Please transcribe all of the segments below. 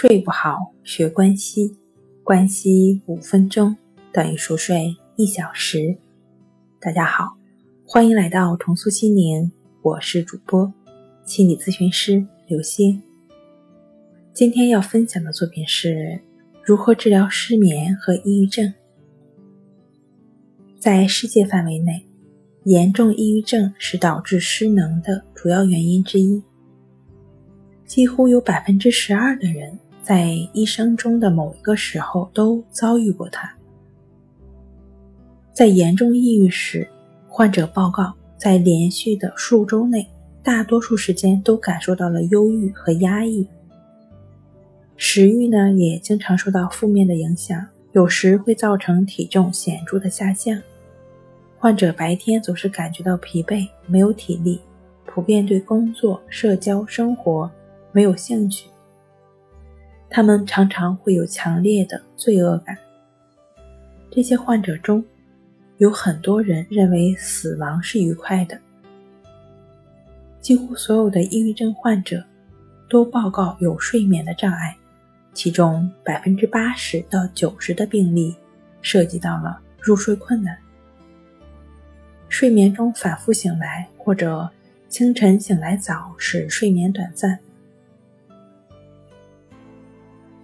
睡不好，学关西，关西五分钟等于熟睡一小时。大家好，欢迎来到重塑心灵，我是主播心理咨询师刘星。今天要分享的作品是如何治疗失眠和抑郁症。在世界范围内，严重抑郁症是导致失能的主要原因之一。几乎有百分之十二的人在一生中的某一个时候都遭遇过它。在严重抑郁时，患者报告在连续的数周内，大多数时间都感受到了忧郁和压抑。食欲呢，也经常受到负面的影响，有时会造成体重显著的下降。患者白天总是感觉到疲惫，没有体力，普遍对工作、社交、生活没有兴趣。他们常常会有强烈的罪恶感。这些患者中，有很多人认为死亡是愉快的。几乎所有的抑郁症患者都报告有睡眠的障碍，其中百分之八十到九十的病例涉及到了入睡困难。睡眠中反复醒来，或者清晨醒来早，使睡眠短暂。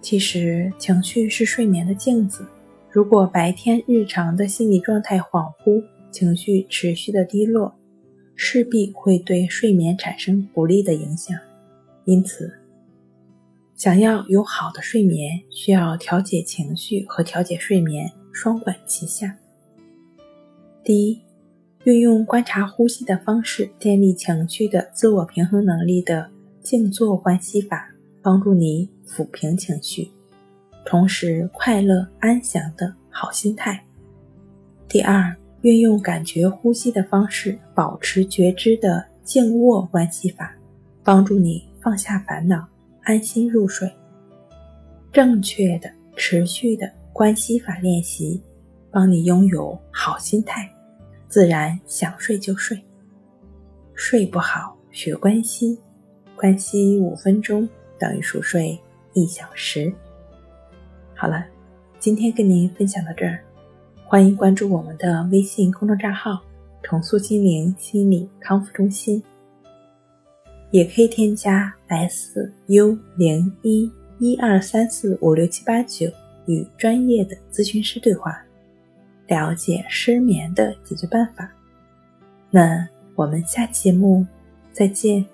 其实，情绪是睡眠的镜子。如果白天日常的心理状态恍惚，情绪持续的低落，势必会对睡眠产生不利的影响。因此，想要有好的睡眠，需要调节情绪和调节睡眠双管齐下。第一。运用观察呼吸的方式建立情绪的自我平衡能力的静坐观息法，帮助你抚平情绪，同时快乐安详的好心态。第二，运用感觉呼吸的方式保持觉知的静卧观息法，帮助你放下烦恼，安心入睡。正确的、持续的观息法练习，帮你拥有好心态。自然想睡就睡，睡不好学关西，关西五分钟等于熟睡一小时。好了，今天跟您分享到这儿，欢迎关注我们的微信公众账号“重塑心灵心理康复中心”，也可以添加 s u 零一一二三四五六七八九与专业的咨询师对话。了解失眠的解决办法，那我们下期节目再见。